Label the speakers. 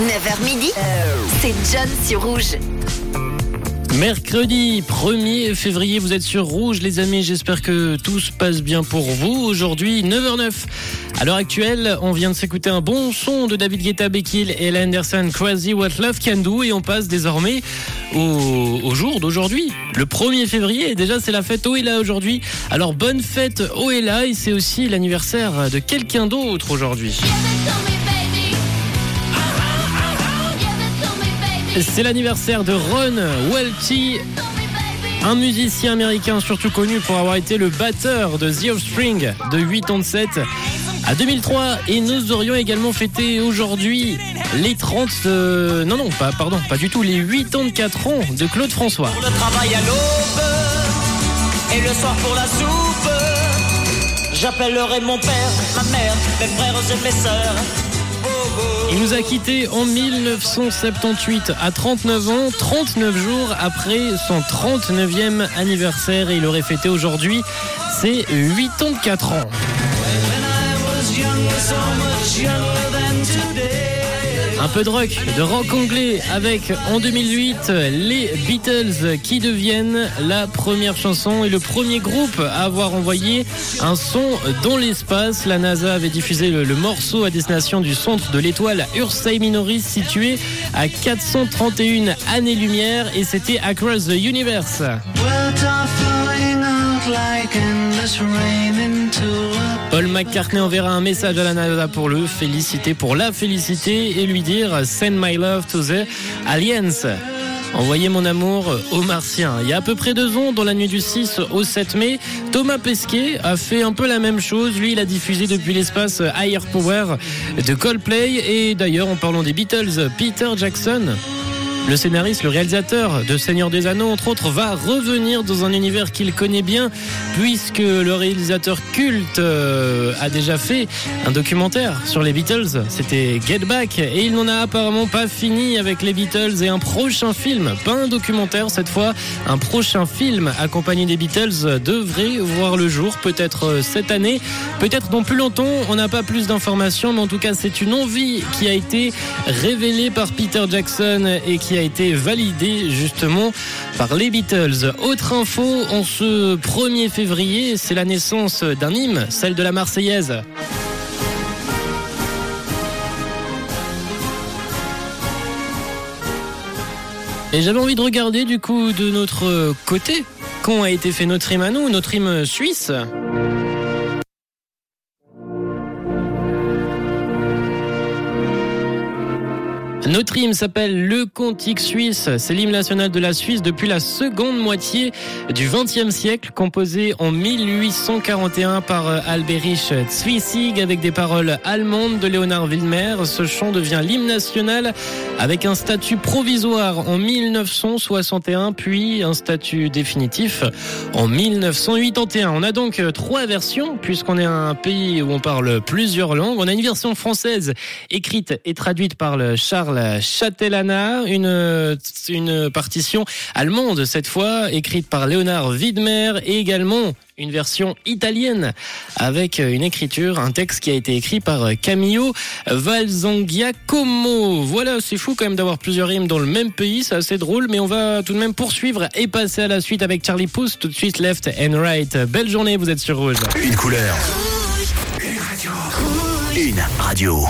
Speaker 1: 9h midi, c'est John sur Rouge.
Speaker 2: Mercredi 1er février, vous êtes sur Rouge les amis, j'espère que tout se passe bien pour vous. Aujourd'hui 9h09. À l'heure actuelle, on vient de s'écouter un bon son de David Guetta, Becky et Ella Anderson, Crazy What Love Can Do et on passe désormais au, au jour d'aujourd'hui. Le 1er février, et déjà c'est la fête Oela aujourd'hui. Alors bonne fête Oela et c'est aussi l'anniversaire de quelqu'un d'autre aujourd'hui. C'est l'anniversaire de Ron Welty, un musicien américain surtout connu pour avoir été le batteur de The Offspring de 87 à 2003 et nous aurions également fêté aujourd'hui les 30 euh, non non pas pardon pas du tout les 84 ans de Claude François.
Speaker 3: Pour le travail à l'aube et le soir pour la soupe. J'appellerai mon père, ma mère, mes frères et mes sœurs.
Speaker 2: Il nous a quittés en 1978 à 39 ans, 39 jours après son 39e anniversaire et il aurait fêté aujourd'hui ses 84 ans. Un peu de rock, de rock anglais avec en 2008 les Beatles qui deviennent la première chanson et le premier groupe à avoir envoyé un son dans l'espace. La NASA avait diffusé le, morceau à destination du centre de l'étoile Ursae Minoris situé à 431 années-lumière et c'était Across the Universe. Paul McCartney enverra un message à la NASA pour le féliciter, pour la féliciter et lui dire Send my love to the aliens. Envoyez mon amour aux martiens. Il y a à peu près deux ans, dans la nuit du 6 au 7 mai, Thomas Pesquet a fait un peu la même chose. Lui, il a diffusé depuis l'espace Higher Power de Coldplay. Et d'ailleurs, en parlant des Beatles, Peter Jackson le scénariste, le réalisateur de Seigneur des Anneaux, entre autres, va revenir dans un univers qu'il connaît bien, puisque le réalisateur culte euh, a déjà fait un documentaire sur les Beatles. C'était Get Back, et il n'en a apparemment pas fini avec les Beatles et un prochain film, pas un documentaire cette fois, un prochain film accompagné des Beatles devrait voir le jour, peut-être euh, cette année, peut-être dans plus longtemps. On n'a pas plus d'informations, mais en tout cas, c'est une envie qui a été révélée par Peter Jackson et qui a été validé justement par les Beatles. Autre info, en ce 1er février, c'est la naissance d'un hymne, celle de la Marseillaise. Et j'avais envie de regarder du coup de notre côté quand a été fait notre hymne à nous, notre hymne suisse. Notre hymne s'appelle Le Cantique suisse. C'est l'hymne national de la Suisse depuis la seconde moitié du XXe siècle, composé en 1841 par Alberich Zwissig avec des paroles allemandes de Léonard Wilmer. Ce chant devient l'hymne national avec un statut provisoire en 1961, puis un statut définitif en 1981. On a donc trois versions, puisqu'on est un pays où on parle plusieurs langues. On a une version française écrite et traduite par le Charles Chatelana, une, une partition allemande cette fois, écrite par Léonard Widmer et également une version italienne avec une écriture, un texte qui a été écrit par Camillo Valzangiacomo. Voilà, c'est fou quand même d'avoir plusieurs rimes dans le même pays, c'est assez drôle, mais on va tout de même poursuivre et passer à la suite avec Charlie Pouce, tout de suite left and right. Belle journée, vous êtes sur Rouge.
Speaker 4: Une couleur. Une radio. Une radio.